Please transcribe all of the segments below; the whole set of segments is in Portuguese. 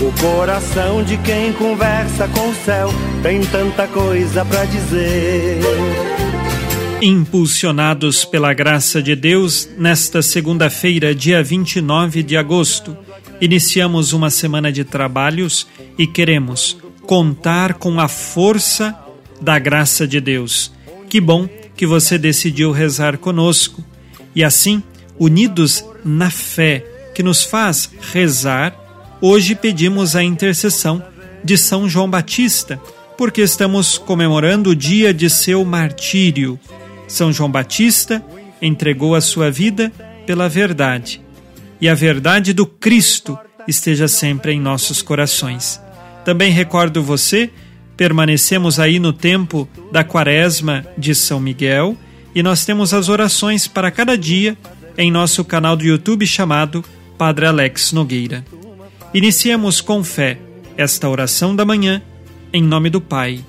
O coração de quem conversa com o céu tem tanta coisa para dizer. Impulsionados pela graça de Deus, nesta segunda-feira, dia 29 de agosto, iniciamos uma semana de trabalhos e queremos contar com a força da graça de Deus. Que bom que você decidiu rezar conosco e assim, unidos na fé que nos faz rezar, hoje pedimos a intercessão de São João Batista, porque estamos comemorando o dia de seu martírio. São João Batista entregou a sua vida pela verdade. E a verdade do Cristo esteja sempre em nossos corações. Também recordo você, permanecemos aí no tempo da Quaresma de São Miguel e nós temos as orações para cada dia em nosso canal do YouTube chamado Padre Alex Nogueira. Iniciemos com fé esta oração da manhã, em nome do Pai,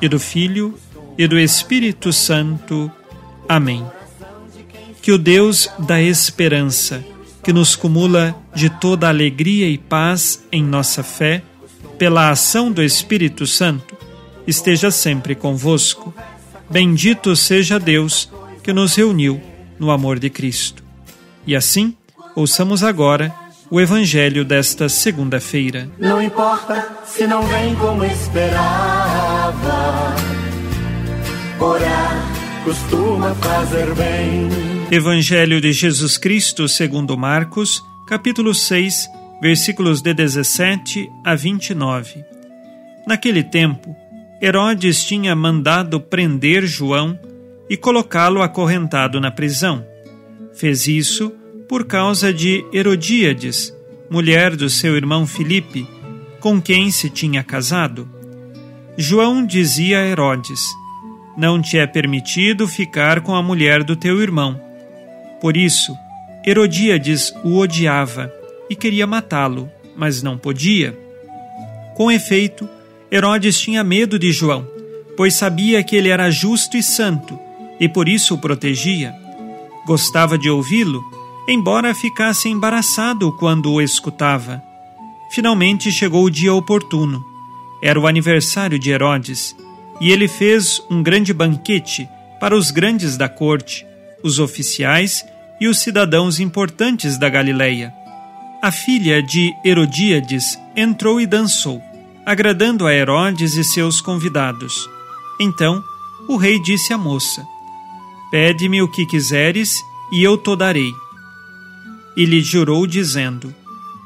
e do Filho, e do Espírito Santo. Amém. Que o Deus da esperança, que nos cumula de toda alegria e paz em nossa fé, pela ação do Espírito Santo, esteja sempre convosco. Bendito seja Deus que nos reuniu no amor de Cristo. E assim, ouçamos agora o Evangelho desta segunda-feira. Não importa se não vem como esperava, orar costuma fazer bem. Evangelho de Jesus Cristo segundo Marcos, capítulo 6, versículos de 17 a 29. Naquele tempo, Herodes tinha mandado prender João e colocá-lo acorrentado na prisão. Fez isso por causa de Herodíades, mulher do seu irmão Filipe, com quem se tinha casado. João dizia a Herodes: Não te é permitido ficar com a mulher do teu irmão. Por isso, Herodíades o odiava e queria matá-lo, mas não podia. Com efeito, Herodes tinha medo de João, pois sabia que ele era justo e santo, e por isso o protegia. Gostava de ouvi-lo, embora ficasse embaraçado quando o escutava. Finalmente chegou o dia oportuno. Era o aniversário de Herodes, e ele fez um grande banquete para os grandes da corte, os oficiais e os cidadãos importantes da Galileia. A filha de Herodíades entrou e dançou agradando a Herodes e seus convidados. Então o rei disse à moça: Pede-me o que quiseres e eu te darei. E lhe jurou, dizendo: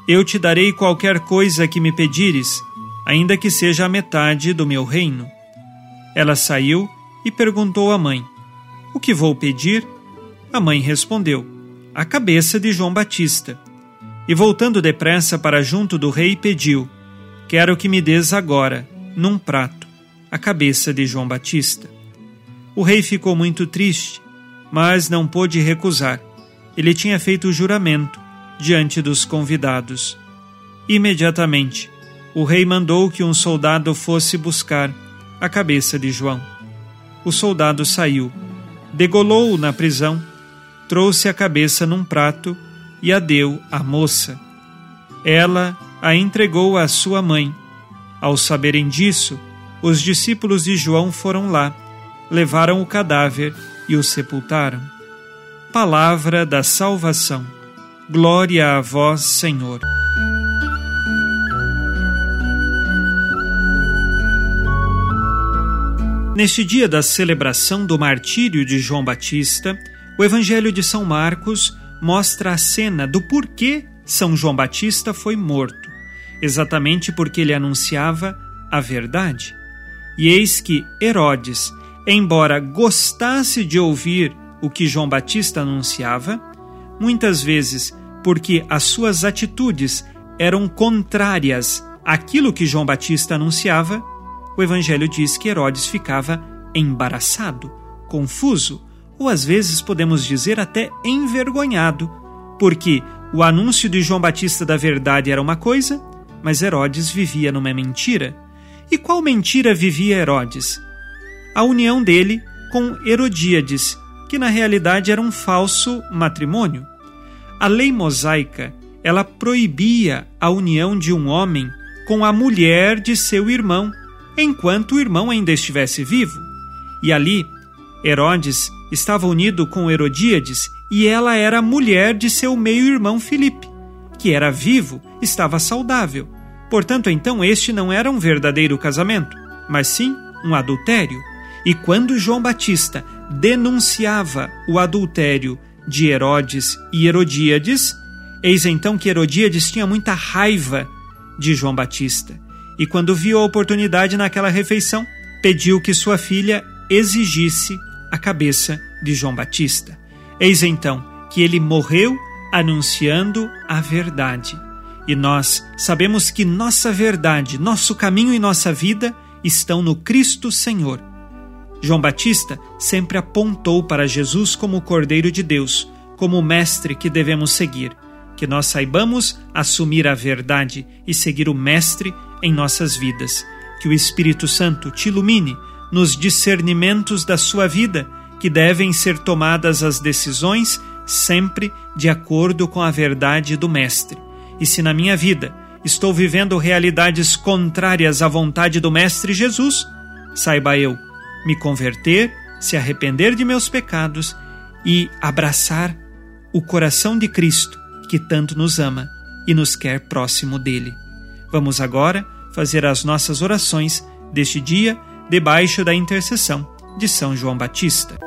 Eu te darei qualquer coisa que me pedires, ainda que seja a metade do meu reino. Ela saiu e perguntou à mãe: O que vou pedir? A mãe respondeu: A cabeça de João Batista. E voltando depressa para junto do rei, pediu: Quero que me des agora, num prato, a cabeça de João Batista. O rei ficou muito triste, mas não pôde recusar. Ele tinha feito o juramento diante dos convidados. Imediatamente, o rei mandou que um soldado fosse buscar a cabeça de João. O soldado saiu, degolou-o na prisão, trouxe a cabeça num prato e a deu à moça. Ela a entregou à sua mãe. Ao saberem disso, os discípulos de João foram lá, levaram o cadáver e o sepultaram. Palavra da salvação. Glória a vós, Senhor. Neste dia da celebração do martírio de João Batista, o Evangelho de São Marcos mostra a cena do porquê São João Batista foi morto exatamente porque ele anunciava a verdade. E eis que Herodes, embora gostasse de ouvir o que João Batista anunciava, muitas vezes porque as suas atitudes eram contrárias àquilo que João Batista anunciava, o Evangelho diz que Herodes ficava embaraçado, confuso, ou às vezes podemos dizer até envergonhado, porque o anúncio de João Batista da verdade era uma coisa, mas Herodes vivia numa mentira. E qual mentira vivia Herodes? A união dele com Herodíades, que na realidade era um falso matrimônio. A lei mosaica, ela proibia a união de um homem com a mulher de seu irmão, enquanto o irmão ainda estivesse vivo. E ali, Herodes estava unido com Herodíades e ela era mulher de seu meio-irmão Filipe, que era vivo, estava saudável. Portanto, então, este não era um verdadeiro casamento, mas sim um adultério. E quando João Batista denunciava o adultério de Herodes e Herodíades, eis então que Herodíades tinha muita raiva de João Batista. E quando viu a oportunidade naquela refeição, pediu que sua filha exigisse a cabeça de João Batista. Eis então que ele morreu anunciando a verdade. E nós sabemos que nossa verdade, nosso caminho e nossa vida estão no Cristo Senhor. João Batista sempre apontou para Jesus como o Cordeiro de Deus, como o mestre que devemos seguir que nós saibamos assumir a verdade e seguir o Mestre em nossas vidas. Que o Espírito Santo te ilumine nos discernimentos da sua vida, que devem ser tomadas as decisões sempre de acordo com a verdade do Mestre. E se na minha vida estou vivendo realidades contrárias à vontade do Mestre Jesus, saiba eu me converter, se arrepender de meus pecados e abraçar o coração de Cristo que tanto nos ama e nos quer próximo dele. Vamos agora fazer as nossas orações deste dia debaixo da intercessão de São João Batista.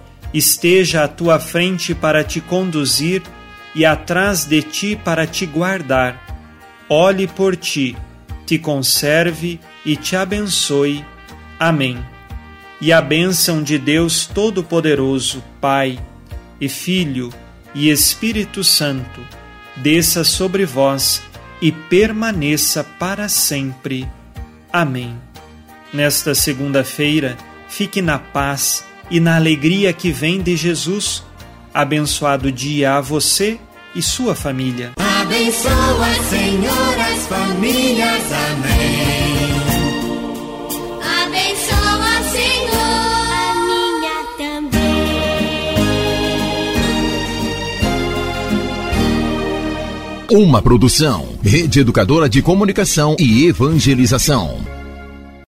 esteja à tua frente para te conduzir e atrás de ti para te guardar. Olhe por ti, te conserve e te abençoe. Amém. E a bênção de Deus Todo-Poderoso, Pai e Filho e Espírito Santo, desça sobre vós e permaneça para sempre. Amém. Nesta segunda-feira, fique na paz e na alegria que vem de Jesus Abençoado dia a você e sua família. Abençoa, Senhor, as famílias. Amém. Abençoa, Senhor, a minha também. Uma produção, Rede Educadora de Comunicação e Evangelização.